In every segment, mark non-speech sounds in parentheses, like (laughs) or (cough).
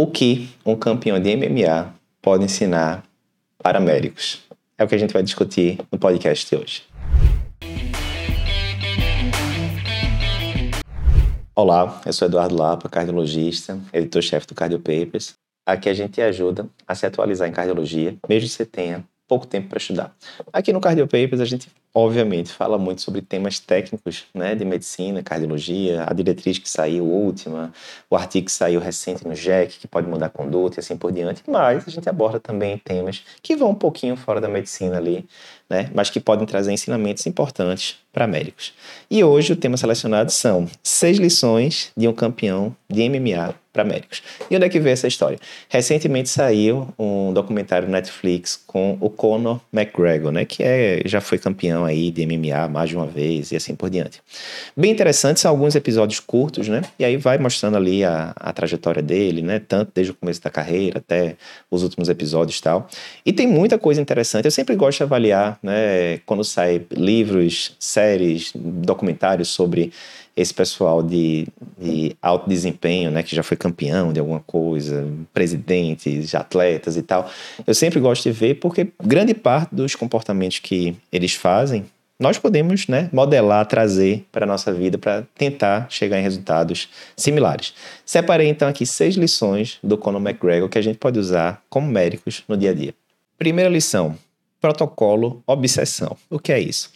O que um campeão de MMA pode ensinar para médicos? É o que a gente vai discutir no podcast de hoje. Olá, eu sou Eduardo Lapa, cardiologista, editor-chefe do Cardio Papers. Aqui a gente ajuda a se atualizar em cardiologia, mesmo que você tenha pouco tempo para estudar. Aqui no Cardio Papers a gente obviamente fala muito sobre temas técnicos, né, de medicina, cardiologia, a diretriz que saiu última, o artigo que saiu recente no JEC, que pode mudar conduta e assim por diante, mas a gente aborda também temas que vão um pouquinho fora da medicina ali, né, mas que podem trazer ensinamentos importantes para médicos. E hoje o tema selecionado são seis lições de um campeão de MMA para médicos. E onde é que veio essa história? Recentemente saiu um documentário Netflix com o Conor McGregor, né, que é, já foi campeão aí de MMA mais de uma vez e assim por diante. Bem interessante, são alguns episódios curtos, né, e aí vai mostrando ali a, a trajetória dele, né, tanto desde o começo da carreira até os últimos episódios e tal. E tem muita coisa interessante, eu sempre gosto de avaliar, né, quando sai livros, séries, documentários sobre esse pessoal de, de alto desempenho, né, que já foi campeão de alguma coisa, presidentes, atletas e tal, eu sempre gosto de ver porque grande parte dos comportamentos que eles fazem nós podemos né, modelar, trazer para a nossa vida para tentar chegar em resultados similares. Separei então aqui seis lições do Conor McGregor que a gente pode usar como médicos no dia a dia. Primeira lição: protocolo obsessão. O que é isso?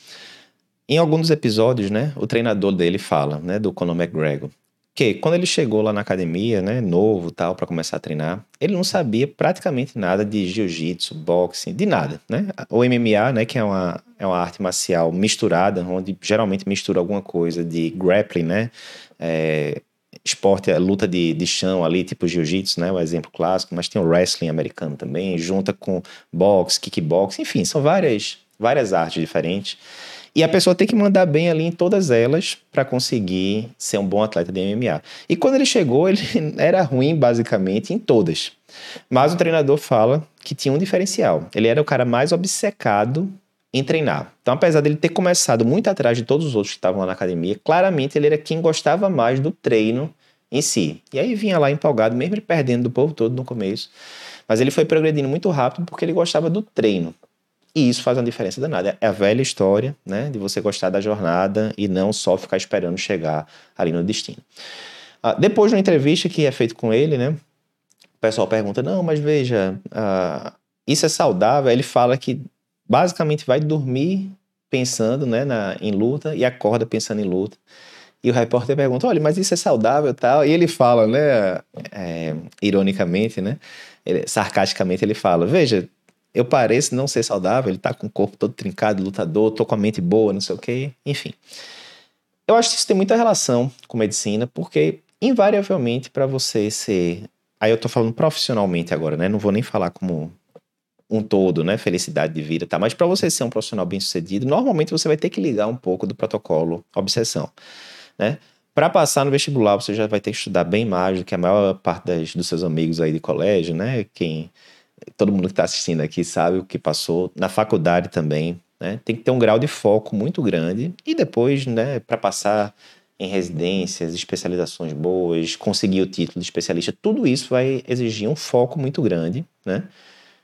Em alguns episódios, né, o treinador dele fala, né, do Conor McGregor, que quando ele chegou lá na academia, né, novo tal, para começar a treinar, ele não sabia praticamente nada de jiu-jitsu, boxing, de nada, né? O MMA, né, que é uma, é uma arte marcial misturada, onde geralmente mistura alguma coisa de grappling, né, é, esporte, é luta de, de chão ali, tipo jiu-jitsu, né, o exemplo clássico, mas tem o wrestling americano também, junta com boxe, kickbox, enfim, são várias, várias artes diferentes. E a pessoa tem que mandar bem ali em todas elas para conseguir ser um bom atleta de MMA. E quando ele chegou, ele (laughs) era ruim basicamente em todas. Mas o treinador fala que tinha um diferencial. Ele era o cara mais obcecado em treinar. Então, apesar dele ter começado muito atrás de todos os outros que estavam lá na academia, claramente ele era quem gostava mais do treino em si. E aí vinha lá empolgado, mesmo perdendo do povo todo no começo. Mas ele foi progredindo muito rápido porque ele gostava do treino. E isso faz uma diferença danada. É a velha história, né, de você gostar da jornada e não só ficar esperando chegar ali no destino. Ah, depois de uma entrevista que é feita com ele, né, o pessoal pergunta: não, mas veja, ah, isso é saudável? Ele fala que basicamente vai dormir pensando né, na, em luta e acorda pensando em luta. E o repórter pergunta: olha, mas isso é saudável tal? E ele fala, né, é, ironicamente, né, ele, sarcasticamente, ele fala: veja, eu pareço não ser saudável, ele tá com o corpo todo trincado, lutador, tô com a mente boa, não sei o quê, enfim. Eu acho que isso tem muita relação com medicina, porque invariavelmente para você ser, aí eu tô falando profissionalmente agora, né? Não vou nem falar como um todo, né? Felicidade de vida, tá? Mas para você ser um profissional bem-sucedido, normalmente você vai ter que ligar um pouco do protocolo obsessão, né? Para passar no vestibular, você já vai ter que estudar bem mais do que a maior parte das, dos seus amigos aí de colégio, né? Quem todo mundo que está assistindo aqui sabe o que passou. Na faculdade também, né? Tem que ter um grau de foco muito grande e depois, né, para passar em residências, especializações boas, conseguir o título de especialista, tudo isso vai exigir um foco muito grande, né?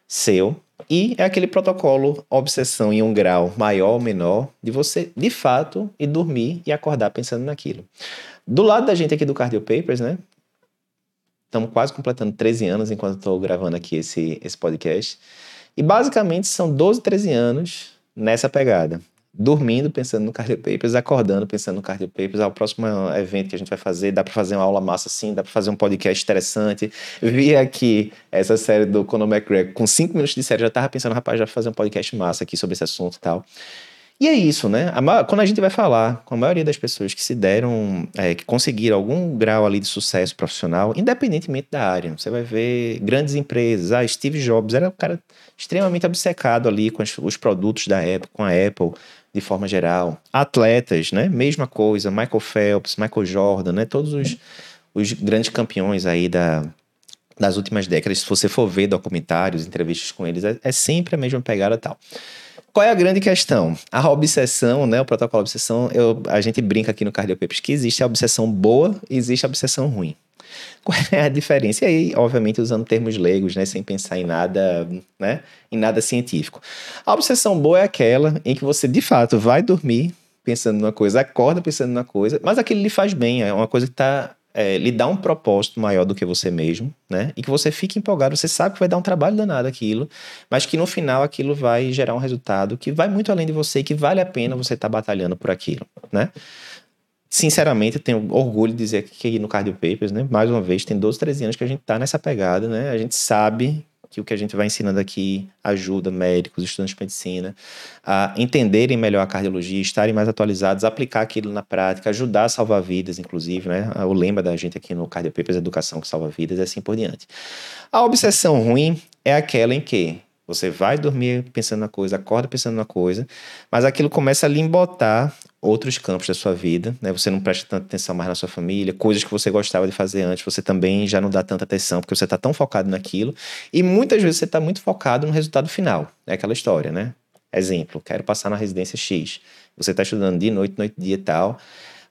Seu. E é aquele protocolo obsessão em um grau maior ou menor de você, de fato, ir dormir e acordar pensando naquilo. Do lado da gente aqui do Cardio Papers, né? Estamos quase completando 13 anos enquanto estou gravando aqui esse, esse podcast. E basicamente são 12, 13 anos nessa pegada. Dormindo pensando no Cardio Papers, acordando pensando no Cardio Papers. Ah, o próximo evento que a gente vai fazer, dá para fazer uma aula massa assim, dá para fazer um podcast interessante. Vi aqui essa série do Conor McGregor, com 5 minutos de série, já tava pensando, rapaz, já fazer um podcast massa aqui sobre esse assunto e tal. E é isso, né? A, quando a gente vai falar com a maioria das pessoas que se deram, é, que conseguiram algum grau ali de sucesso profissional, independentemente da área, você vai ver grandes empresas. Ah, Steve Jobs era um cara extremamente obcecado ali com os produtos da Apple, com a Apple de forma geral. Atletas, né? Mesma coisa, Michael Phelps, Michael Jordan, né? Todos os, os grandes campeões aí da, das últimas décadas, se você for ver documentários, entrevistas com eles, é, é sempre a mesma pegada tal. Qual é a grande questão? A obsessão, né, o protocolo obsessão, eu, a gente brinca aqui no Cardiopapers que existe a obsessão boa e existe a obsessão ruim. Qual é a diferença? E aí, obviamente, usando termos leigos, né, sem pensar em nada, né, em nada científico. A obsessão boa é aquela em que você, de fato, vai dormir pensando numa coisa, acorda pensando numa coisa, mas aquilo lhe faz bem, é uma coisa que está é, lhe dá um propósito maior do que você mesmo, né? E que você fique empolgado, você sabe que vai dar um trabalho danado aquilo, mas que no final aquilo vai gerar um resultado que vai muito além de você e que vale a pena você estar tá batalhando por aquilo, né? Sinceramente, tenho orgulho de dizer que no Cardio Papers, né? Mais uma vez, tem 12, 13 anos que a gente tá nessa pegada, né? A gente sabe que o que a gente vai ensinando aqui ajuda médicos, estudantes de medicina a entenderem melhor a cardiologia, estarem mais atualizados, aplicar aquilo na prática, ajudar a salvar vidas, inclusive, né? O lema da gente aqui no Cardio Papers é Educação que salva vidas e assim por diante. A obsessão ruim é aquela em que você vai dormir pensando na coisa, acorda pensando na coisa, mas aquilo começa a lhe embotar outros campos da sua vida, né? Você não presta tanta atenção mais na sua família, coisas que você gostava de fazer antes, você também já não dá tanta atenção, porque você está tão focado naquilo, e muitas vezes você está muito focado no resultado final. É aquela história, né? Exemplo, quero passar na residência X. Você está estudando de noite, noite, dia e tal.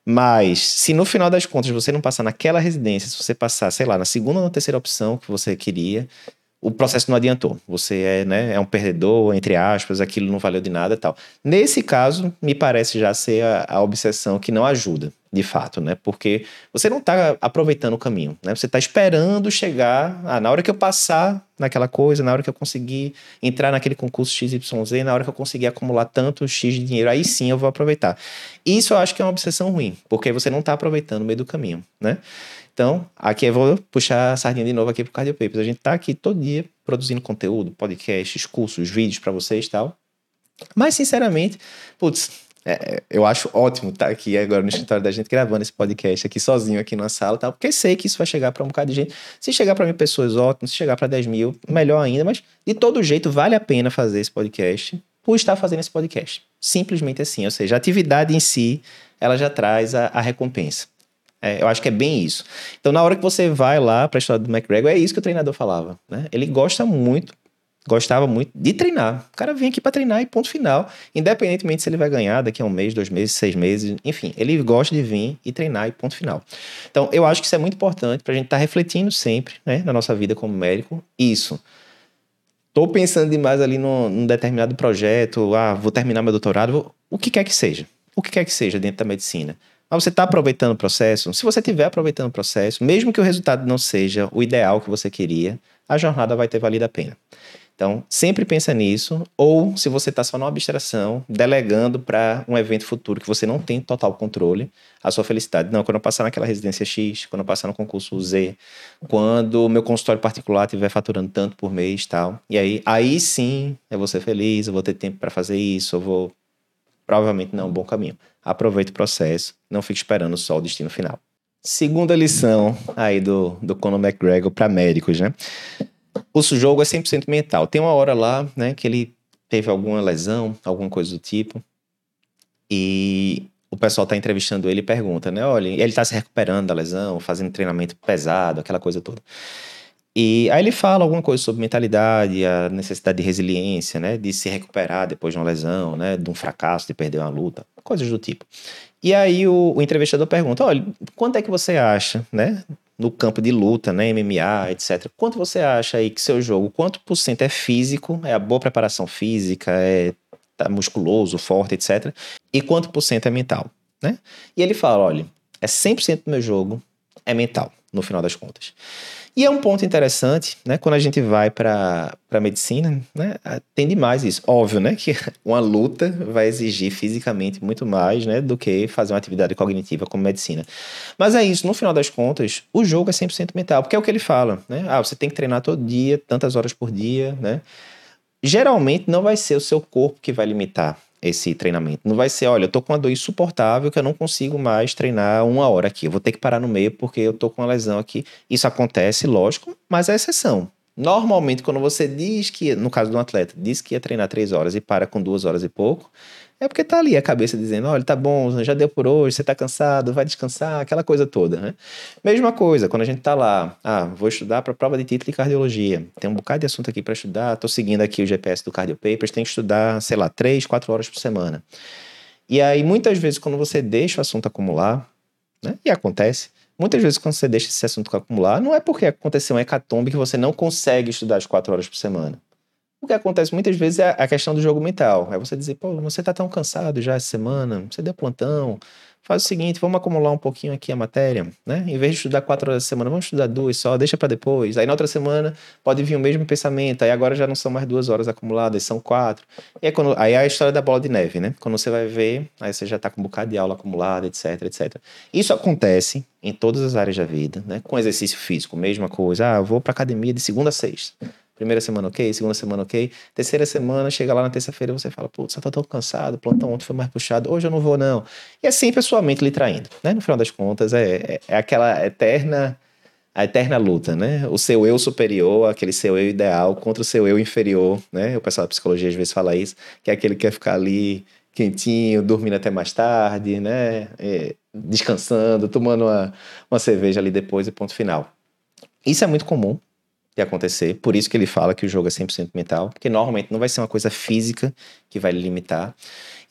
Mas, se no final das contas você não passar naquela residência, se você passar, sei lá, na segunda ou na terceira opção que você queria, o processo não adiantou. Você é, né, é um perdedor, entre aspas, aquilo não valeu de nada e tal. Nesse caso, me parece já ser a, a obsessão que não ajuda, de fato, né? Porque você não está aproveitando o caminho, né? Você está esperando chegar, ah, na hora que eu passar naquela coisa, na hora que eu conseguir entrar naquele concurso XYZ, na hora que eu conseguir acumular tanto X de dinheiro, aí sim eu vou aproveitar. Isso eu acho que é uma obsessão ruim, porque você não está aproveitando o meio do caminho, né? Então, aqui eu vou puxar a sardinha de novo aqui pro Cardio Papers. A gente tá aqui todo dia produzindo conteúdo, podcasts, cursos, vídeos para vocês e tal. Mas, sinceramente, putz, é, eu acho ótimo estar tá aqui agora no escritório da gente gravando esse podcast aqui sozinho aqui na sala tal, porque sei que isso vai chegar para um bocado de gente. Se chegar para mim pessoas ótimas, se chegar para 10 mil, melhor ainda, mas de todo jeito vale a pena fazer esse podcast por estar fazendo esse podcast. Simplesmente assim, ou seja, a atividade em si, ela já traz a, a recompensa. É, eu acho que é bem isso. Então, na hora que você vai lá para a história do McGregor, é isso que o treinador falava. Né? Ele gosta muito, gostava muito de treinar. O cara vem aqui para treinar e ponto final. Independentemente se ele vai ganhar daqui a um mês, dois meses, seis meses, enfim, ele gosta de vir e treinar e ponto final. Então, eu acho que isso é muito importante para a gente estar tá refletindo sempre né, na nossa vida como médico. Isso. Estou pensando demais ali num, num, determinado projeto, ah, vou terminar meu doutorado, vou, o que quer que seja. O que quer que seja dentro da medicina mas você está aproveitando o processo? Se você estiver aproveitando o processo, mesmo que o resultado não seja o ideal que você queria, a jornada vai ter valido a pena. Então, sempre pensa nisso, ou se você está só numa abstração, delegando para um evento futuro que você não tem total controle, a sua felicidade. Não, quando eu passar naquela residência X, quando eu passar no concurso Z, quando o meu consultório particular estiver faturando tanto por mês tal, e aí, aí sim eu vou ser feliz, eu vou ter tempo para fazer isso, eu vou provavelmente não é um bom caminho. Aproveite o processo, não fique esperando só o destino final. Segunda lição aí do, do Conor McGregor para médicos, né? O jogo é 100% mental. Tem uma hora lá, né, que ele teve alguma lesão, alguma coisa do tipo, e o pessoal está entrevistando ele e pergunta, né? Olha, ele está se recuperando da lesão, fazendo treinamento pesado, aquela coisa toda. E aí ele fala alguma coisa sobre mentalidade, a necessidade de resiliência, né? De se recuperar depois de uma lesão, né? De um fracasso, de perder uma luta, coisas do tipo. E aí o, o entrevistador pergunta, olha, quanto é que você acha, né? No campo de luta, né? MMA, etc. Quanto você acha aí que seu jogo, quanto por cento é físico, é a boa preparação física, é tá musculoso, forte, etc. E quanto por cento é mental, né? E ele fala, olha, é 100% do meu jogo é mental, no final das contas. E é um ponto interessante, né? Quando a gente vai para a medicina, né? Tem demais isso. Óbvio, né? Que (laughs) uma luta vai exigir fisicamente muito mais, né? Do que fazer uma atividade cognitiva como medicina. Mas é isso, no final das contas, o jogo é 100% mental, porque é o que ele fala, né? Ah, você tem que treinar todo dia, tantas horas por dia, né? Geralmente não vai ser o seu corpo que vai limitar esse treinamento. Não vai ser, olha, eu tô com uma dor insuportável que eu não consigo mais treinar uma hora aqui. Eu vou ter que parar no meio porque eu tô com uma lesão aqui. Isso acontece, lógico, mas é exceção. Normalmente, quando você diz que, no caso de um atleta, diz que ia treinar três horas e para com duas horas e pouco, é porque tá ali a cabeça dizendo, olha, tá bom, já deu por hoje, você tá cansado, vai descansar, aquela coisa toda, né? Mesma coisa, quando a gente tá lá, ah, vou estudar para prova de título de cardiologia, tem um bocado de assunto aqui para estudar, tô seguindo aqui o GPS do Cardio Papers, tem que estudar, sei lá, três, quatro horas por semana. E aí, muitas vezes, quando você deixa o assunto acumular, né, e acontece, muitas vezes quando você deixa esse assunto acumular, não é porque aconteceu um hecatombe que você não consegue estudar as quatro horas por semana. O que acontece muitas vezes é a questão do jogo mental. É você dizer, pô, você tá tão cansado já essa semana, você deu plantão, faz o seguinte, vamos acumular um pouquinho aqui a matéria, né? Em vez de estudar quatro horas por semana, vamos estudar duas só, deixa para depois. Aí na outra semana pode vir o mesmo pensamento, aí agora já não são mais duas horas acumuladas, são quatro. E aí, quando, aí é a história da bola de neve, né? Quando você vai ver, aí você já tá com um bocado de aula acumulada, etc, etc. Isso acontece em todas as áreas da vida, né? Com exercício físico, mesma coisa. Ah, eu vou pra academia de segunda a sexta. Primeira semana ok, segunda semana ok. Terceira semana, chega lá na terça-feira você fala, putz, eu tô tão cansado, plantão ontem foi mais puxado, hoje eu não vou não. E é sempre a sua mente lhe traindo, né? No final das contas, é, é, é aquela eterna a eterna luta, né? O seu eu superior, aquele seu eu ideal contra o seu eu inferior, né? O pessoal da psicologia às vezes fala isso, que é aquele que quer ficar ali quentinho, dormindo até mais tarde, né? É, descansando, tomando uma, uma cerveja ali depois e ponto final. Isso é muito comum, de acontecer. Por isso que ele fala que o jogo é 100% mental, porque normalmente não vai ser uma coisa física que vai limitar.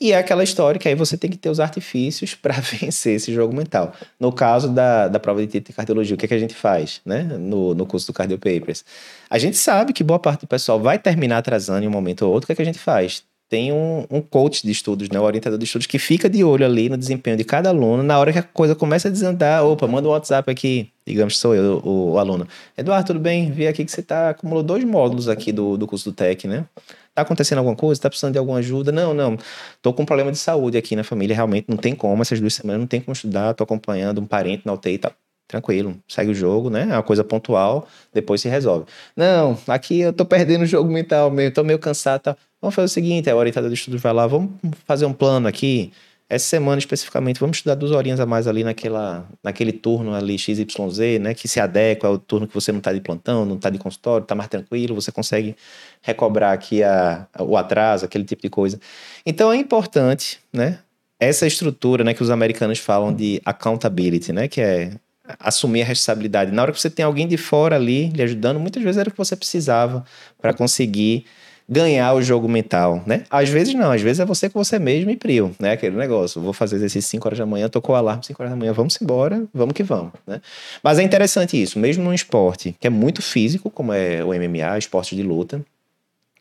E é aquela história que aí você tem que ter os artifícios (laughs) para vencer esse jogo mental. No caso da, da prova de título de cardiologia, o que, é que a gente faz né? no, no curso do Cardio Papers? A gente sabe que boa parte do pessoal vai terminar atrasando em um momento ou outro. O que, é que a gente faz? Tem um, um, coach de estudos, né, um orientador de estudos, que fica de olho ali no desempenho de cada aluno. Na hora que a coisa começa a desandar, opa, manda um WhatsApp aqui, digamos sou eu, o, o aluno. Eduardo, tudo bem? Vi aqui que você tá, acumulou dois módulos aqui do, do curso do TEC, né? Tá acontecendo alguma coisa? Tá precisando de alguma ajuda? Não, não. Tô com um problema de saúde aqui na família, realmente não tem como, essas duas semanas não tem como estudar, tô acompanhando um parente na UTI, tá tranquilo, segue o jogo, né? É uma coisa pontual, depois se resolve. Não, aqui eu tô perdendo o jogo mental meio, tô meio cansado, tá? Vamos fazer o seguinte, a orientada de estudo vai lá, vamos fazer um plano aqui. Essa semana especificamente, vamos estudar duas horinhas a mais ali naquela, naquele turno ali XYZ, né? Que se adequa ao turno que você não está de plantão, não está de consultório, está mais tranquilo, você consegue recobrar aqui a, o atraso, aquele tipo de coisa. Então é importante, né? Essa estrutura, né, que os americanos falam de accountability, né, que é assumir a responsabilidade. Na hora que você tem alguém de fora ali lhe ajudando, muitas vezes era o que você precisava para conseguir ganhar o jogo mental, né? Às vezes não, às vezes é você com você mesmo e prio, né? Aquele negócio, vou fazer exercício 5 horas da manhã, tocou o alarme 5 horas da manhã, vamos embora, vamos que vamos, né? Mas é interessante isso, mesmo num esporte que é muito físico, como é o MMA, esporte de luta,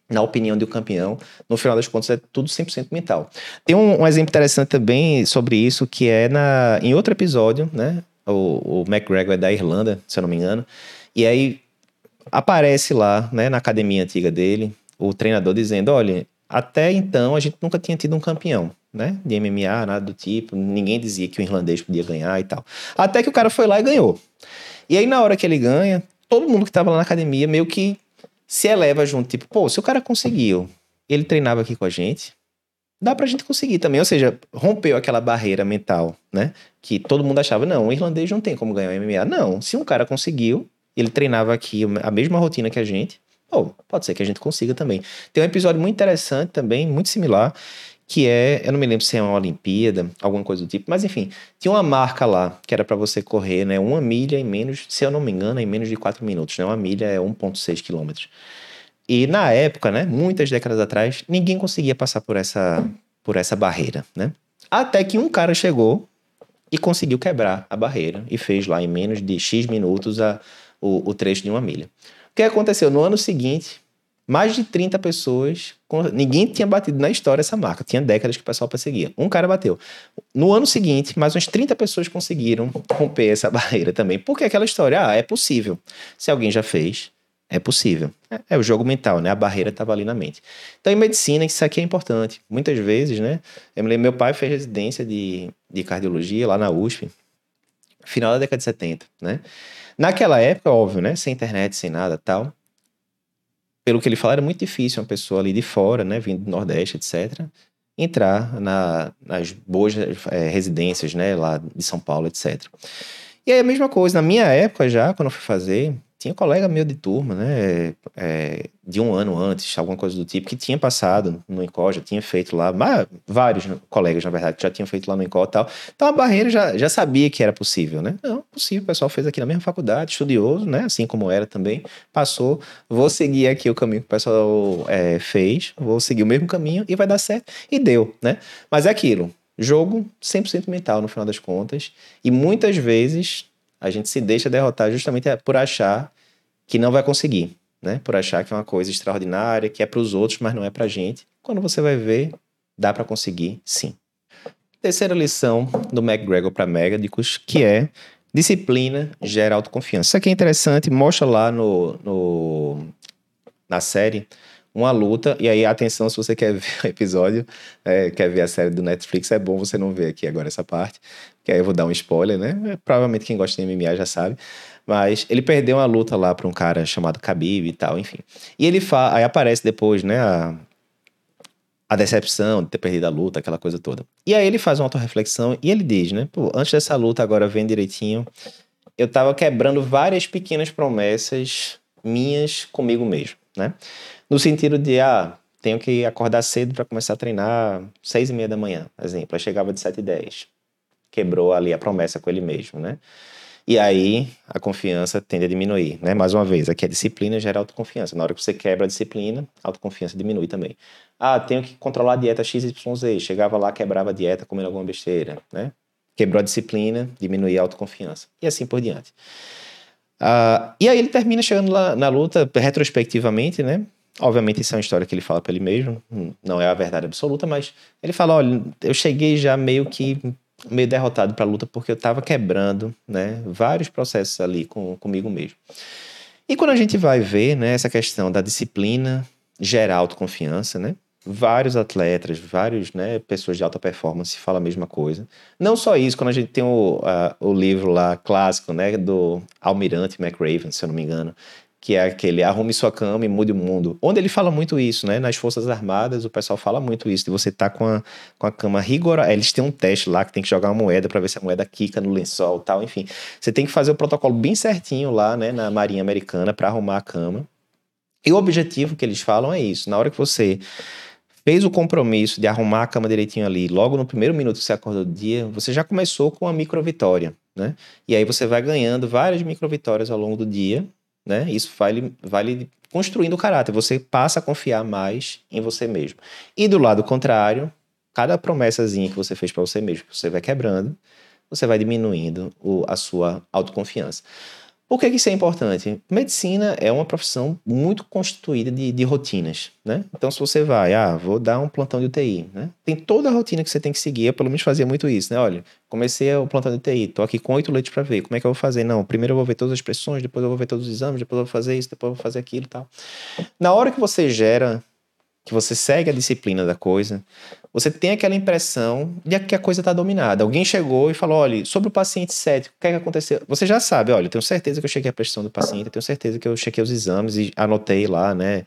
na opinião do campeão, no final das contas é tudo 100% mental. Tem um, um, exemplo interessante também sobre isso, que é na, em outro episódio, né? O, o McGregor é da Irlanda, se eu não me engano, e aí aparece lá, né, na academia antiga dele, o treinador dizendo: olha, até então a gente nunca tinha tido um campeão, né? De MMA, nada do tipo. Ninguém dizia que o irlandês podia ganhar e tal. Até que o cara foi lá e ganhou. E aí, na hora que ele ganha, todo mundo que estava lá na academia meio que se eleva junto. Tipo, pô, se o cara conseguiu, ele treinava aqui com a gente, dá pra gente conseguir também. Ou seja, rompeu aquela barreira mental, né? Que todo mundo achava, não, o irlandês não tem como ganhar MMA. Não, se um cara conseguiu, ele treinava aqui a mesma rotina que a gente, Oh, pode ser que a gente consiga também. Tem um episódio muito interessante também, muito similar, que é, eu não me lembro se é uma Olimpíada, alguma coisa do tipo, mas enfim, tinha uma marca lá que era para você correr, né, uma milha em menos, se eu não me engano, em menos de 4 minutos, né? Uma milha é 1.6 quilômetros. E na época, né, muitas décadas atrás, ninguém conseguia passar por essa por essa barreira, né? Até que um cara chegou e conseguiu quebrar a barreira e fez lá em menos de X minutos a, o, o trecho de uma milha. O que aconteceu? No ano seguinte, mais de 30 pessoas. Ninguém tinha batido na história essa marca. Tinha décadas que o pessoal perseguia. Um cara bateu. No ano seguinte, mais umas 30 pessoas conseguiram romper essa (laughs) barreira também. Porque aquela história, ah, é possível. Se alguém já fez, é possível. É, é o jogo mental, né? A barreira estava ali na mente. Então, em medicina, isso aqui é importante. Muitas vezes, né? Eu me lembro, meu pai fez residência de, de cardiologia lá na USP, final da década de 70, né? Naquela época, óbvio, né? Sem internet, sem nada tal. Pelo que ele fala, era muito difícil uma pessoa ali de fora, né? Vindo do Nordeste, etc. Entrar na, nas boas é, residências, né? Lá de São Paulo, etc. E aí a mesma coisa, na minha época já, quando eu fui fazer, tinha colega meu de turma, né, é, de um ano antes, alguma coisa do tipo, que tinha passado no INCO, já tinha feito lá, vários colegas, na verdade, já tinham feito lá no INCO e tal. Então a barreira já, já sabia que era possível, né? Não, possível, o pessoal fez aqui na mesma faculdade, estudioso, né, assim como era também, passou, vou seguir aqui o caminho que o pessoal é, fez, vou seguir o mesmo caminho e vai dar certo. E deu, né? Mas é aquilo, jogo 100% mental no final das contas, e muitas vezes A gente se deixa derrotar justamente por achar que não vai conseguir, né? Por achar que é uma coisa extraordinária, que é para os outros, mas não é para a gente. Quando você vai ver, dá para conseguir, sim. Terceira lição do McGregor para médicos, que é disciplina gera autoconfiança. Isso aqui é interessante, mostra lá no, no na série uma luta, e aí atenção se você quer ver o episódio, é, quer ver a série do Netflix, é bom você não ver aqui agora essa parte, que aí eu vou dar um spoiler, né? Provavelmente quem gosta de MMA já sabe. Mas ele perdeu uma luta lá para um cara chamado Khabib e tal, enfim. E ele fala, aí aparece depois, né, a, a decepção de ter perdido a luta, aquela coisa toda. E aí ele faz uma autorreflexão e ele diz, né, pô, antes dessa luta, agora vem direitinho, eu tava quebrando várias pequenas promessas minhas comigo mesmo, né? No sentido de, ah, tenho que acordar cedo para começar a treinar seis e meia da manhã, exemplo. Aí chegava de sete e dez. Quebrou ali a promessa com ele mesmo, né? E aí a confiança tende a diminuir, né? Mais uma vez, aqui a disciplina gera autoconfiança. Na hora que você quebra a disciplina, a autoconfiança diminui também. Ah, tenho que controlar a dieta XYZ. Chegava lá, quebrava a dieta, comendo alguma besteira, né? Quebrou a disciplina, diminuía a autoconfiança. E assim por diante. Ah, e aí ele termina chegando lá na luta, retrospectivamente, né? Obviamente, isso é uma história que ele fala para ele mesmo, não é a verdade absoluta, mas ele fala: olha, eu cheguei já meio que meio derrotado para a luta porque eu estava quebrando, né, vários processos ali com, comigo mesmo. E quando a gente vai ver, né, essa questão da disciplina gerar autoconfiança, né, vários atletas, vários, né, pessoas de alta performance falam a mesma coisa. Não só isso, quando a gente tem o, a, o livro lá clássico, né, do Almirante McRaven, se eu não me engano, que é aquele arrume sua cama e mude o mundo. Onde ele fala muito isso, né? Nas Forças Armadas, o pessoal fala muito isso, de você tá com, a, com a cama rigorosa. Eles têm um teste lá que tem que jogar uma moeda para ver se a moeda quica no lençol tal, enfim. Você tem que fazer o protocolo bem certinho lá, né, na Marinha Americana para arrumar a cama. E o objetivo que eles falam é isso. Na hora que você fez o compromisso de arrumar a cama direitinho ali, logo no primeiro minuto que você acordou do dia, você já começou com uma micro vitória, né? E aí você vai ganhando várias micro vitórias ao longo do dia, né? Isso vai, vai construindo o caráter. Você passa a confiar mais em você mesmo. E do lado contrário, cada promessazinha que você fez para você mesmo, que você vai quebrando, você vai diminuindo o, a sua autoconfiança. Por que, isso é importante? Medicina é uma profissão muito constituída de, de, rotinas, né? Então, se você vai, ah, vou dar um plantão de UTI, né? Tem toda a rotina que você tem que seguir. Eu, pelo menos, fazia muito isso, né? Olha, comecei o plantão de UTI, tô aqui com oito leitos para ver. Como é que eu vou fazer? Não, primeiro eu vou ver todas as pressões, depois eu vou ver todos os exames, depois eu vou fazer isso, depois eu vou fazer aquilo e tal. Na hora que você gera que você segue a disciplina da coisa, você tem aquela impressão de que a coisa está dominada. Alguém chegou e falou: olha, sobre o paciente cético, o que, é que aconteceu? Você já sabe, olha, eu tenho certeza que eu chequei a pressão do paciente, eu tenho certeza que eu chequei os exames e anotei lá, né,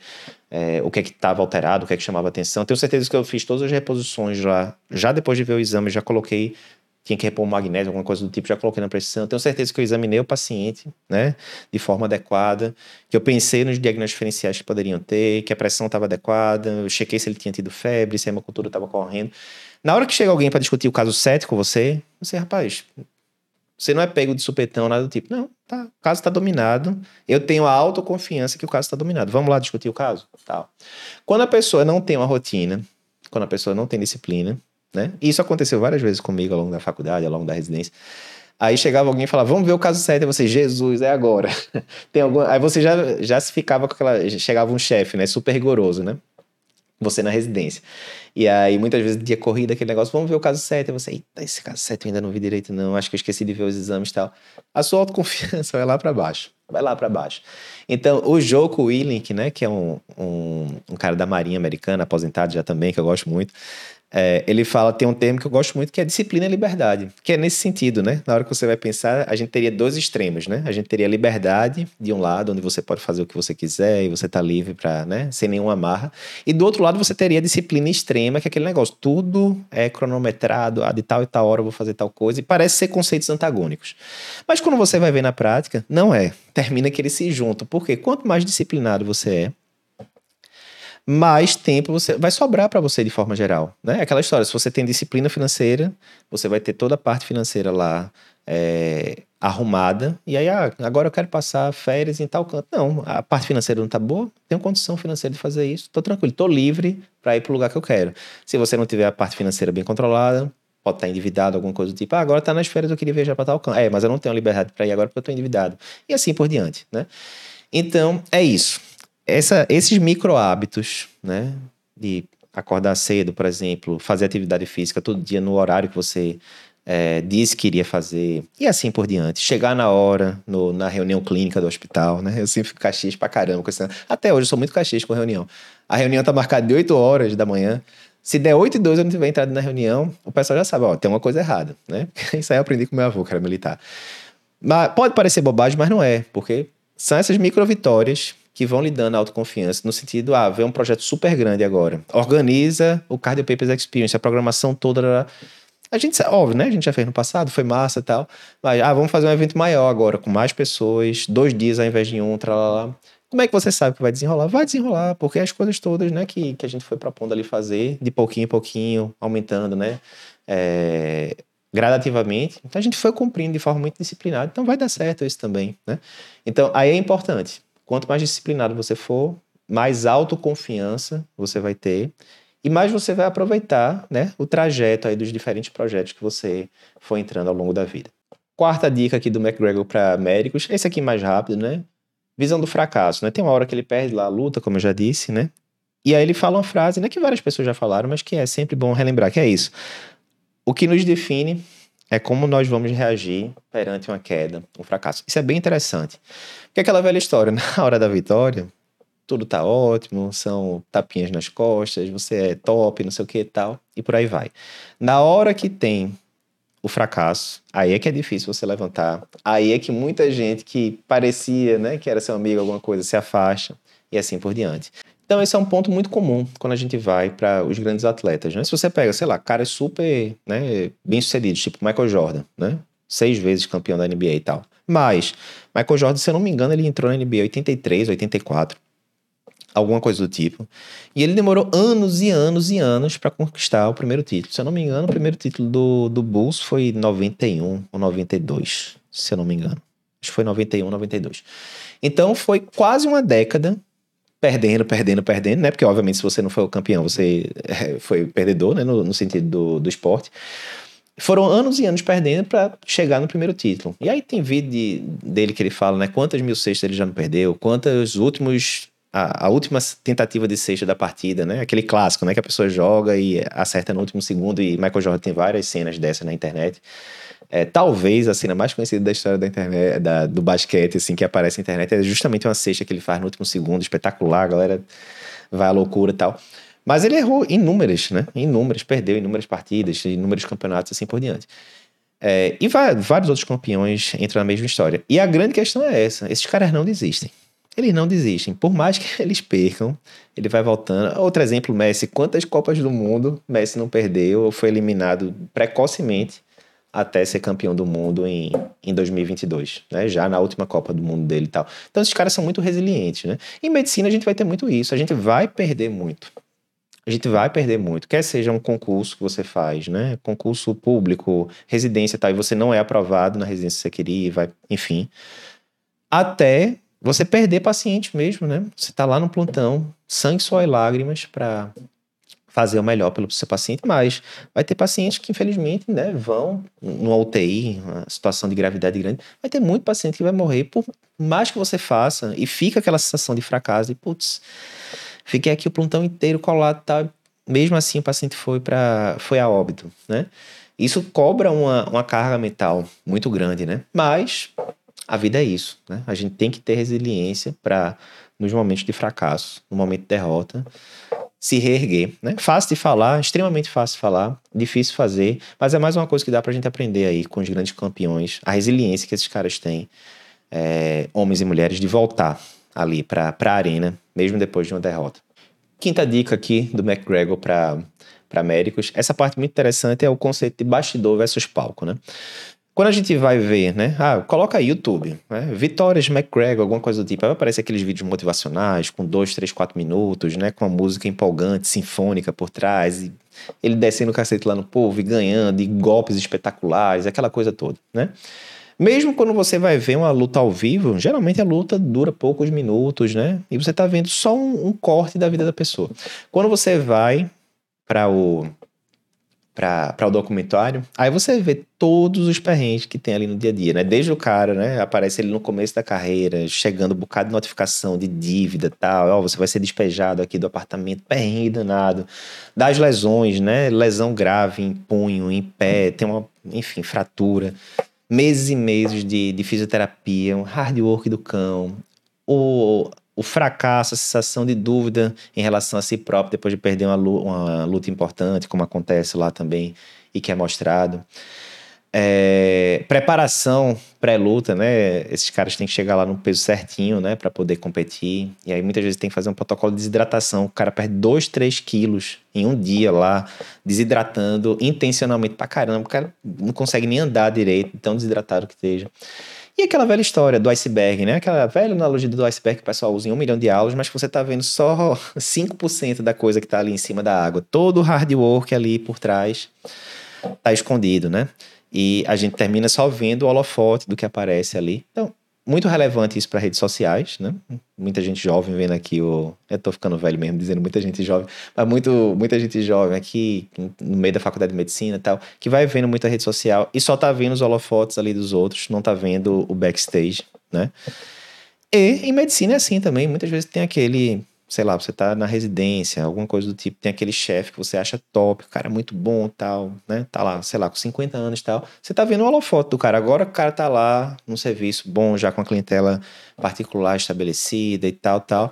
é, o que é que estava alterado, o que é que chamava atenção. Tenho certeza que eu fiz todas as reposições já, já depois de ver o exame, já coloquei tinha que repor magnésio, alguma coisa do tipo, já coloquei na pressão. Tenho certeza que eu examinei o paciente, né, de forma adequada, que eu pensei nos diagnósticos diferenciais que poderiam ter, que a pressão estava adequada, eu chequei se ele tinha tido febre, se a hemocultura estava correndo. Na hora que chega alguém para discutir o caso 7 com você, você, rapaz, você não é pego de supetão, nada do tipo. Não, tá, o caso está dominado. Eu tenho a autoconfiança que o caso está dominado. Vamos lá discutir o caso? Tal. Quando a pessoa não tem uma rotina, quando a pessoa não tem disciplina, né? E isso aconteceu várias vezes comigo ao longo da faculdade, ao longo da residência. Aí chegava alguém e falava, vamos ver o caso 7, e você, Jesus, é agora. (laughs) Tem algum... Aí você já, já se ficava com aquela. Chegava um chefe, né? Super rigoroso, né? Você na residência. E aí, muitas vezes, dia corrida, aquele negócio, vamos ver o caso 7. E você, eita, esse caso 7 eu ainda não vi direito, não. Acho que eu esqueci de ver os exames e tal. A sua autoconfiança (laughs) vai lá para baixo. Vai lá para baixo. Então, o Joko Willink, né? Que é um, um, um cara da Marinha Americana, aposentado já também, que eu gosto muito. É, ele fala, tem um termo que eu gosto muito que é disciplina e liberdade, que é nesse sentido, né? Na hora que você vai pensar, a gente teria dois extremos, né? A gente teria liberdade de um lado, onde você pode fazer o que você quiser e você tá livre para, né, sem nenhuma amarra, e do outro lado você teria disciplina extrema, que é aquele negócio, tudo é cronometrado, ah, de tal e tal hora eu vou fazer tal coisa, e parece ser conceitos antagônicos. Mas quando você vai ver na prática, não é. Termina que eles se juntam, porque quanto mais disciplinado você é, mais tempo você vai sobrar para você de forma geral, né? Aquela história, se você tem disciplina financeira, você vai ter toda a parte financeira lá é, arrumada, e aí, ah, agora eu quero passar férias em tal canto. Não, a parte financeira não está boa, tenho condição financeira de fazer isso, estou tranquilo, estou livre para ir para o lugar que eu quero. Se você não tiver a parte financeira bem controlada, pode estar endividado, alguma coisa do tipo. Ah, agora tá nas férias, eu queria viajar para tal canto. É, mas eu não tenho liberdade para ir agora porque eu estou endividado. E assim por diante, né? Então, é isso. Essa, esses micro hábitos, né? De acordar cedo, por exemplo, fazer atividade física todo dia no horário que você é, disse que iria fazer, e assim por diante. Chegar na hora, no, na reunião clínica do hospital, né? Eu sempre fico cachês pra caramba com isso. Até hoje eu sou muito cachês com reunião. A reunião tá marcada de 8 horas da manhã. Se der 8 e 2 eu não tiver entrado na reunião, o pessoal já sabe, ó, tem uma coisa errada, né? (laughs) Isso aí eu aprendi com meu avô, que era militar. Mas pode parecer bobagem, mas não é, porque são essas micro vitórias que vão lhe dando autoconfiança, no sentido, ah, vê um projeto super grande agora. Organiza o Cardio Papers Experience, a programação toda. A gente, óbvio, né? A gente já fez no passado, foi massa e tal. Mas, ah, vamos fazer um evento maior agora, com mais pessoas, dois dias ao invés de um, tralala. Como é que você sabe que vai desenrolar? Vai desenrolar, porque as coisas todas, né, que, que a gente foi propondo ali fazer, de pouquinho em pouquinho, aumentando, né? É, gradativamente. Então a gente foi cumprindo de forma muito disciplinada, então vai dar certo isso também, né? Então aí é importante. Quanto mais disciplinado você for, mais autoconfiança você vai ter e mais você vai aproveitar né, o trajeto aí dos diferentes projetos que você foi entrando ao longo da vida. Quarta dica aqui do McGregor para médicos, esse aqui mais rápido, né? Visão do fracasso, né? Tem uma hora que ele perde lá a luta, como eu já disse, né? E aí ele fala uma frase, né, que várias pessoas já falaram, mas que é sempre bom relembrar, que é isso. O que nos define é como nós vamos reagir perante uma queda, um fracasso. Isso é bem interessante. Porque é aquela velha história, na hora da vitória, tudo tá ótimo, são tapinhas nas costas, você é top, não sei o que e tal, e por aí vai. Na hora que tem o fracasso, aí é que é difícil você levantar. Aí é que muita gente que parecia, né, que era seu amigo, alguma coisa, se afasta e assim por diante. Então, esse é um ponto muito comum quando a gente vai para os grandes atletas. Né? Se você pega, sei lá, caras super né, bem-sucedidos, tipo Michael Jordan, né? seis vezes campeão da NBA e tal. Mas, Michael Jordan, se eu não me engano, ele entrou na NBA em 83, 84, alguma coisa do tipo. E ele demorou anos e anos e anos para conquistar o primeiro título. Se eu não me engano, o primeiro título do, do Bulls foi 91 ou 92, se eu não me engano. Acho que foi 91, 92. Então, foi quase uma década perdendo, perdendo, perdendo, né? Porque, obviamente, se você não foi o campeão, você é, foi perdedor, né? No, no sentido do, do esporte. Foram anos e anos perdendo para chegar no primeiro título. E aí tem vídeo de, dele que ele fala, né? Quantas mil cestas ele já não perdeu, quantos últimos. A, a, última tentativa de sexta da partida, né? Aquele clássico, né? Que a pessoa joga e acerta no último segundo. E Michael Jordan tem várias cenas dessas na internet. É, talvez a cena mais conhecida da história da internet, da, do basquete, assim, que aparece na internet, é justamente uma cesta que ele faz no último segundo, espetacular, a galera vai à loucura e tal. Mas ele errou inúmeras, né? Inúmeras, perdeu inúmeras partidas, inúmeros campeonatos, assim por diante. É, e vários outros campeões entram na mesma história. E a grande questão é essa: esses caras não desistem. Eles não desistem. Por mais que (laughs) eles percam, ele vai voltando. Outro exemplo, Messi. Quantas Copas do Mundo Messi não perdeu ou foi eliminado precocemente até ser campeão do mundo em, em 2022, né? Já na última Copa do Mundo dele e tal. Então esses caras são muito resilientes, né? Em medicina a gente vai ter muito isso, a gente vai perder muito. A gente vai perder muito, quer seja um concurso que você faz, né? Concurso público, residência tal, e você não é aprovado na residência que você queria, vai, enfim. Até você perder paciente mesmo, né? Você tá lá no plantão, sangue, suor e lágrimas para fazer o melhor pelo seu paciente, mas vai ter pacientes que, infelizmente, né, vão numa UTI, uma situação de gravidade grande, vai ter muito paciente que vai morrer por mais que você faça, e fica aquela sensação de fracasso, e putz, fiquei aqui o plantão inteiro colado, tá? Mesmo assim, o paciente foi para foi a óbito, né? Isso cobra uma, uma carga mental muito grande, né? Mas a vida é isso, né? A gente tem que ter resiliência para nos momentos de fracasso, no momento de derrota, se reerguer. Né? Fácil de falar, extremamente fácil de falar, difícil fazer, mas é mais uma coisa que dá pra gente aprender aí com os grandes campeões, a resiliência que esses caras têm, é, homens e mulheres, de voltar ali pra, pra arena, mesmo depois de uma derrota. Quinta dica aqui do McGregor para médicos. Essa parte muito interessante é o conceito de bastidor versus palco, né? Quando a gente vai ver, né? Ah, coloca YouTube, né? Vitórias McGregor, alguma coisa do tipo. Aí vai aparecer aqueles vídeos motivacionais com dois, três, quatro minutos, né? Com uma música empolgante, sinfônica por trás. E ele descendo o cacete lá no povo e ganhando, e golpes espetaculares, aquela coisa toda, né? Mesmo quando você vai ver uma luta ao vivo, geralmente a luta dura poucos minutos, né? E você tá vendo só um, um corte da vida da pessoa. Quando você vai para o para o documentário, aí você vê todos os perrengues que tem ali no dia a dia, né? Desde o cara, né? Aparece ele no começo da carreira, chegando um bocado de notificação de dívida tal, ó, oh, você vai ser despejado aqui do apartamento, perrengue danado, das lesões, né? Lesão grave em punho, em pé, tem uma, enfim, fratura, meses e meses de, de fisioterapia, um hard work do cão, o o fracasso, a sensação de dúvida em relação a si próprio depois de perder uma, uma luta importante, como acontece lá também e que é mostrado. É, preparação pré-luta, né? Esses caras têm que chegar lá no peso certinho, né? Para poder competir. E aí muitas vezes tem que fazer um protocolo de desidratação. O cara perde 2, 3 quilos em um dia lá, desidratando intencionalmente pra caramba. O cara não consegue nem andar direito, tão desidratado que esteja. E aquela velha história do iceberg, né? Aquela velha analogia do iceberg que o pessoal usa em um milhão de aulas, mas que você está vendo só (laughs) 5% da coisa que está ali em cima da água. Todo o hard work ali por trás está escondido, né? E a gente termina só vendo o holofote do que aparece ali. Então, muito relevante isso para redes sociais, né? Muita gente jovem vendo aqui o. Eu tô ficando velho mesmo, dizendo muita gente jovem, mas muito, muita gente jovem aqui, no meio da faculdade de medicina e tal, que vai vendo muita rede social e só tá vendo os holofotes ali dos outros, não tá vendo o backstage, né? E em medicina é assim também, muitas vezes tem aquele sei lá, você tá na residência, alguma coisa do tipo, tem aquele chefe que você acha top, o cara é muito bom tal, né? Tá lá, sei lá, com 50 anos tal. Você tá vendo o holofote do cara. Agora o cara tá lá num serviço bom, já com a clientela particular estabelecida e tal, tal.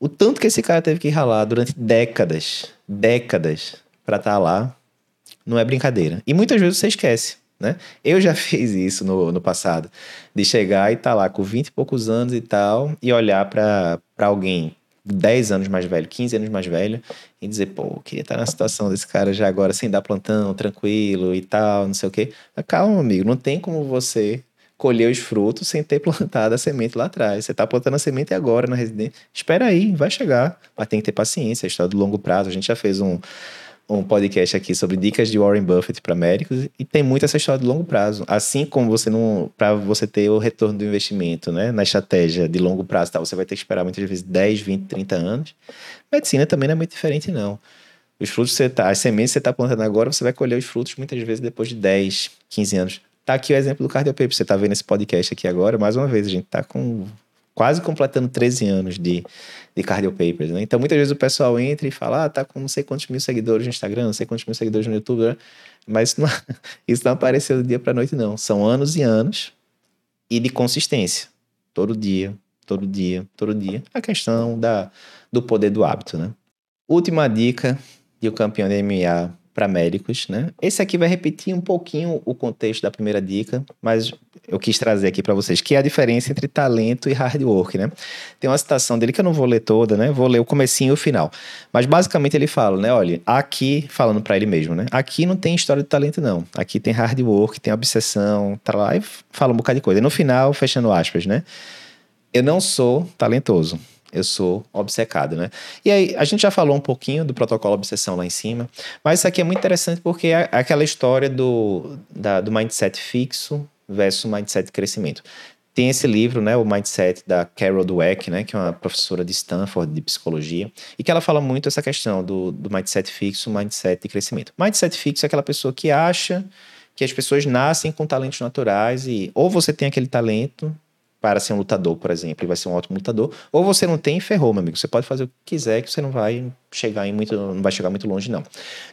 O tanto que esse cara teve que ralar durante décadas, décadas, para estar tá lá, não é brincadeira. E muitas vezes você esquece. Né? Eu já (laughs) fiz isso no, no passado, de chegar e estar tá lá com 20 e poucos anos e tal, e olhar para alguém 10 anos mais velho, 15 anos mais velho, e dizer, pô, queria estar na situação desse cara já agora sem dar plantão, tranquilo e tal, não sei o quê. Calma, amigo, não tem como você colher os frutos sem ter (laughs) plantado a semente lá atrás. Você está plantando a semente agora na residência. Espera aí, vai chegar. Mas tem que ter paciência, a história do longo prazo. A gente já fez um, um podcast aqui sobre dicas de Warren Buffett para médicos e tem muito essa história de longo prazo. Assim como você não para você ter o retorno do investimento, né, na estratégia de longo prazo, tá, você vai ter que esperar muitas vezes 10, 20, 30 anos. Medicina também não é muito diferente não. Os frutos você tá, as sementes que você está plantando agora, você vai colher os frutos muitas vezes depois de 10, 15 anos. Tá aqui o exemplo do Cardiopaper, você está vendo esse podcast aqui agora, mais uma vez a gente está com quase completando 13 anos de, de Cardio Papers, né? Então, muitas vezes o pessoal entra e fala, ah, tá com não sei quantos mil seguidores no Instagram, não sei quantos mil seguidores no YouTube, né? mas isso não, (laughs) isso não apareceu do dia para noite, não. São anos e anos e de consistência. Todo dia, todo dia, todo dia. A questão da, do poder do hábito, né? Última dica de o campeão de MMA para médicos, né? Esse aqui vai repetir um pouquinho o contexto da primeira dica, mas eu quis trazer aqui para vocês, que é a diferença entre talento e hard work, né? Tem uma citação dele que eu não vou ler toda, né? Vou ler o comecinho e o final. Mas basicamente ele fala, né? Olha, aqui, falando para ele mesmo, né? Aqui não tem história de talento, não. Aqui tem hard work, tem obsessão, tá lá e fala um bocado de coisa. E no final, fechando aspas, né? Eu não sou talentoso eu sou obcecado, né? E aí, a gente já falou um pouquinho do protocolo obsessão lá em cima, mas isso aqui é muito interessante porque é aquela história do, da, do mindset fixo versus mindset de crescimento. Tem esse livro, né, o Mindset da Carol Dweck, né, que é uma professora de Stanford de psicologia, e que ela fala muito essa questão do, do mindset fixo, mindset de crescimento. Mindset fixo é aquela pessoa que acha que as pessoas nascem com talentos naturais e ou você tem aquele talento para ser um lutador, por exemplo, e vai ser um ótimo lutador, ou você não tem e ferrou, meu amigo. Você pode fazer o que quiser, que você não vai chegar em muito, não vai chegar muito longe, não.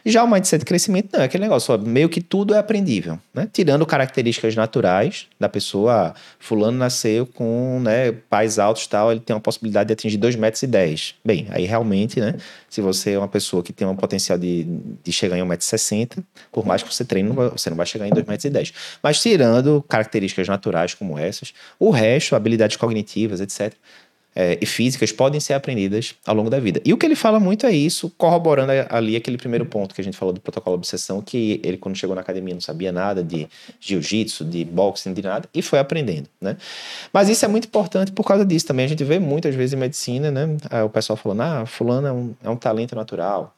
Já o mindset de crescimento, não, é aquele negócio, meio que tudo é aprendível, né? Tirando características naturais da pessoa, fulano nasceu com, né, pais altos e tal, ele tem uma possibilidade de atingir 2,10 metros. E dez. Bem, aí realmente, né, se você é uma pessoa que tem um potencial de, de chegar em 1,60m, por mais que você treine, você não vai chegar em 2,10 metros. E dez. Mas tirando características naturais como essas, o resto, habilidades cognitivas, etc., é, e físicas podem ser aprendidas ao longo da vida. E o que ele fala muito é isso, corroborando ali aquele primeiro ponto que a gente falou do protocolo obsessão, que ele, quando chegou na academia, não sabia nada de jiu-jitsu, de boxing, de nada, e foi aprendendo, né? Mas isso é muito importante por causa disso também. A gente vê muitas vezes em medicina, né? O pessoal falando, ah, fulano é um, é um talento natural.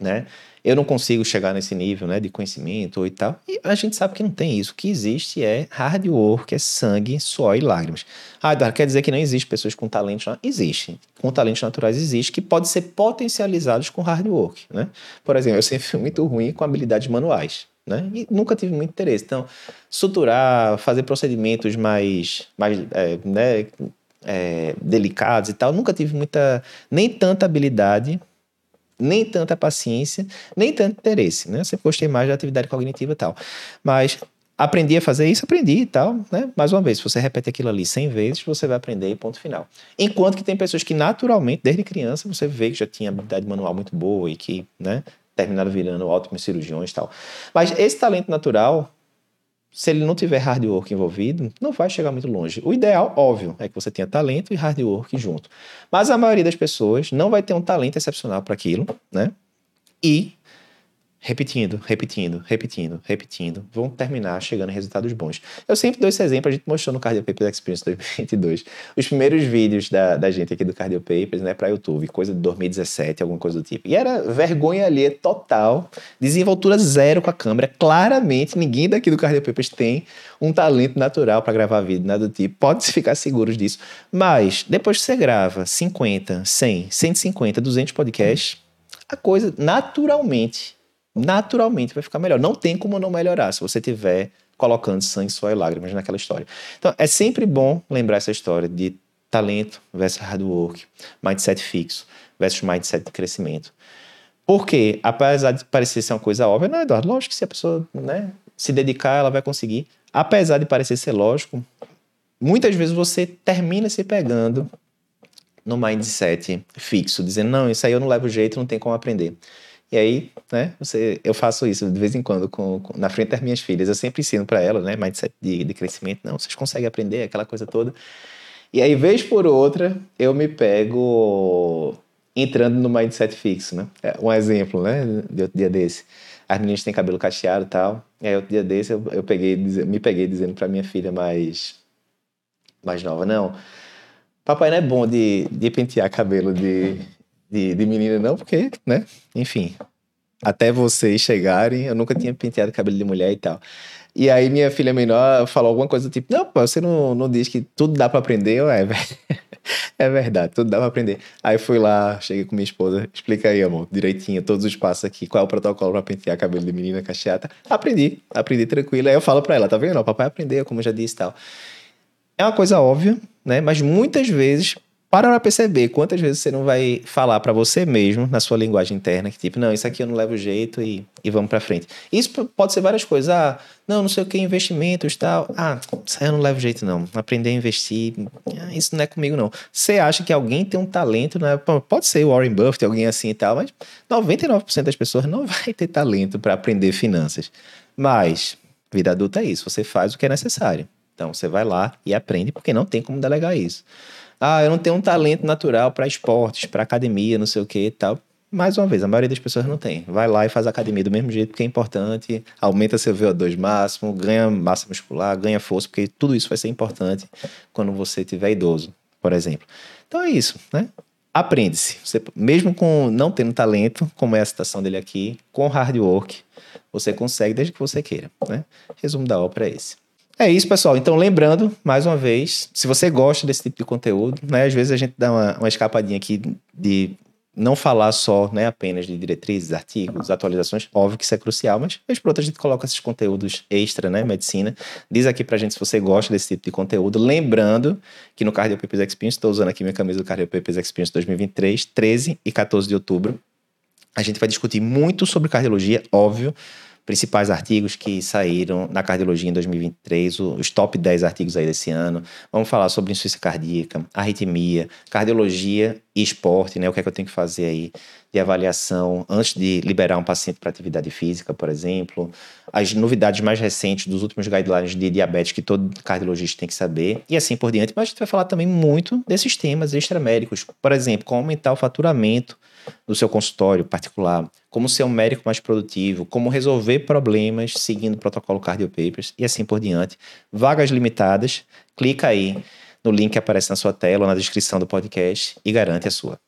Né? Eu não consigo chegar nesse nível, né, de conhecimento e tal. E a gente sabe que não tem isso. O que existe é hard work, é sangue, suor e lágrimas. Ah, Eduardo, quer dizer que não existe pessoas com talentos? Existe. Com talentos naturais existe, que podem ser potencializados com hard work, né? Por exemplo, eu sempre fui muito ruim com habilidades manuais. Né? E nunca tive muito interesse. Então, suturar, fazer procedimentos mais, mais é, né, é, delicados e tal, nunca tive muita, nem tanta habilidade nem tanta paciência, nem tanto interesse, né? Sempre gostei mais da atividade cognitiva e tal. Mas aprendi a fazer isso, aprendi e tal, né? Mais uma vez, se você repete aquilo ali 100 vezes, você vai aprender e ponto final. Enquanto que tem pessoas que naturalmente, desde criança, você vê que já tinha habilidade manual muito boa e que, né, terminaram virando ótimos cirurgiões e tal. Mas esse talento natural, se ele não tiver hard work envolvido, não vai chegar muito longe. O ideal, óbvio, é que você tenha talento e hard work junto. Mas a maioria das pessoas não vai ter um talento excepcional para aquilo, né? E repetindo, repetindo, repetindo, repetindo, vão terminar chegando em resultados bons. Eu sempre dou esse exemplo, a gente mostrou no Cardio Papers Experience 2022, os primeiros vídeos da, da gente aqui do Cardio Papers, né, para YouTube, coisa de 2017, alguma coisa do tipo. E era vergonha ali total, desenvoltura zero com a câmera. Claramente, ninguém daqui do Cardio Papers tem um talento natural para gravar vídeo, nada do tipo. Pode (laughs) ficar seguros disso. Mas, depois que você grava 50, 100, 150, 200 podcasts, a coisa naturalmente naturalmente vai ficar melhor. Não tem como não melhorar se você tiver colocando sangue, suor e lágrimas naquela história. Então, é sempre bom lembrar essa história de talento versus hard work, mindset fixo versus mindset de crescimento. Porque, apesar de parecer ser uma coisa óbvia, não, Eduardo, lógico que se a pessoa né, se dedicar, ela vai conseguir. Apesar de parecer ser lógico, muitas vezes você termina se pegando no mindset fixo, dizendo, não, isso aí eu não levo jeito, não tem como aprender. E aí, né, você, eu faço isso de vez em quando com, com na frente das minhas filhas. Eu sempre ensino para elas, né, mindset de, de crescimento. Não, vocês conseguem aprender aquela coisa toda. E aí, vez por outra, eu me pego entrando no mindset fixo, né? É um exemplo, né, de outro dia desse. As meninas têm cabelo cacheado e tal. E aí, outro dia desse, eu, eu peguei, me peguei dizendo para minha filha mais, mais nova, não, papai não é bom de, de pentear cabelo de de, de menina, não, porque, né? Enfim, até vocês chegarem, eu nunca tinha penteado cabelo de mulher e tal. E aí minha filha menor falou alguma coisa do tipo, não, pô, você não, não diz que tudo dá para aprender? Eu, é, (laughs) é verdade, tudo dá pra aprender. Aí fui lá, cheguei com minha esposa, explica aí, amor, direitinho, todos os passos aqui, qual é o protocolo para pentear cabelo de menina cacheata. Aprendi, aprendi tranquilo. Aí eu falo pra ela, tá vendo? O papai aprendeu, como eu já disse e tal. É uma coisa óbvia, né? Mas muitas vezes para pra perceber quantas vezes você não vai falar para você mesmo, na sua linguagem interna, que tipo, não, isso aqui eu não levo jeito e, e vamos para frente. Isso pode ser várias coisas. Ah, não, não sei o que, investimentos tal. Ah, isso aí eu não levo jeito não. Aprender a investir, ah, isso não é comigo não. Você acha que alguém tem um talento, né? pode ser o Warren Buffett, alguém assim e tal, mas 99% das pessoas não (laughs) vai ter talento para aprender finanças. Mas, vida adulta é isso, você faz o que é necessário. Então, você vai lá e aprende, porque não tem como delegar isso. Ah, eu não tenho um talento natural para esportes, para academia, não sei o que e tal. Mais uma vez, a maioria das pessoas não tem. Vai lá e faz academia do mesmo jeito, porque é importante, aumenta seu VO2 máximo, ganha massa muscular, ganha força, porque tudo isso vai ser importante quando você tiver idoso, por exemplo. Então é isso, né? Aprende-se. mesmo com não tendo talento, como é a citação dele aqui, com hard work, você consegue desde que você queira, né? Resumo da ópera é esse. É isso, pessoal. Então, lembrando, mais uma vez, se você gosta desse tipo de conteúdo, né? Às vezes a gente dá uma, uma escapadinha aqui de não falar só, né, apenas de diretrizes, artigos, atualizações, óbvio que isso é crucial, mas vez por outra a gente coloca esses conteúdos extra, né, medicina. Diz aqui pra gente se você gosta desse tipo de conteúdo. Lembrando que no Cardio Papers Experience, estou usando aqui minha camisa do Cardio Papers Experience 2023, 13 e 14 de outubro. A gente vai discutir muito sobre cardiologia, óbvio, principais artigos que saíram na cardiologia em 2023, os top 10 artigos aí desse ano. Vamos falar sobre insuficiência cardíaca, arritmia, cardiologia e esporte, né? O que é que eu tenho que fazer aí de avaliação antes de liberar um paciente para atividade física, por exemplo. As novidades mais recentes dos últimos guidelines de diabetes que todo cardiologista tem que saber e assim por diante. Mas a gente vai falar também muito desses temas extramédicos, por exemplo, como aumentar o faturamento no seu consultório particular, como ser um médico mais produtivo, como resolver problemas seguindo o protocolo Cardiopapers e assim por diante. Vagas limitadas, clica aí no link que aparece na sua tela ou na descrição do podcast e garante a sua.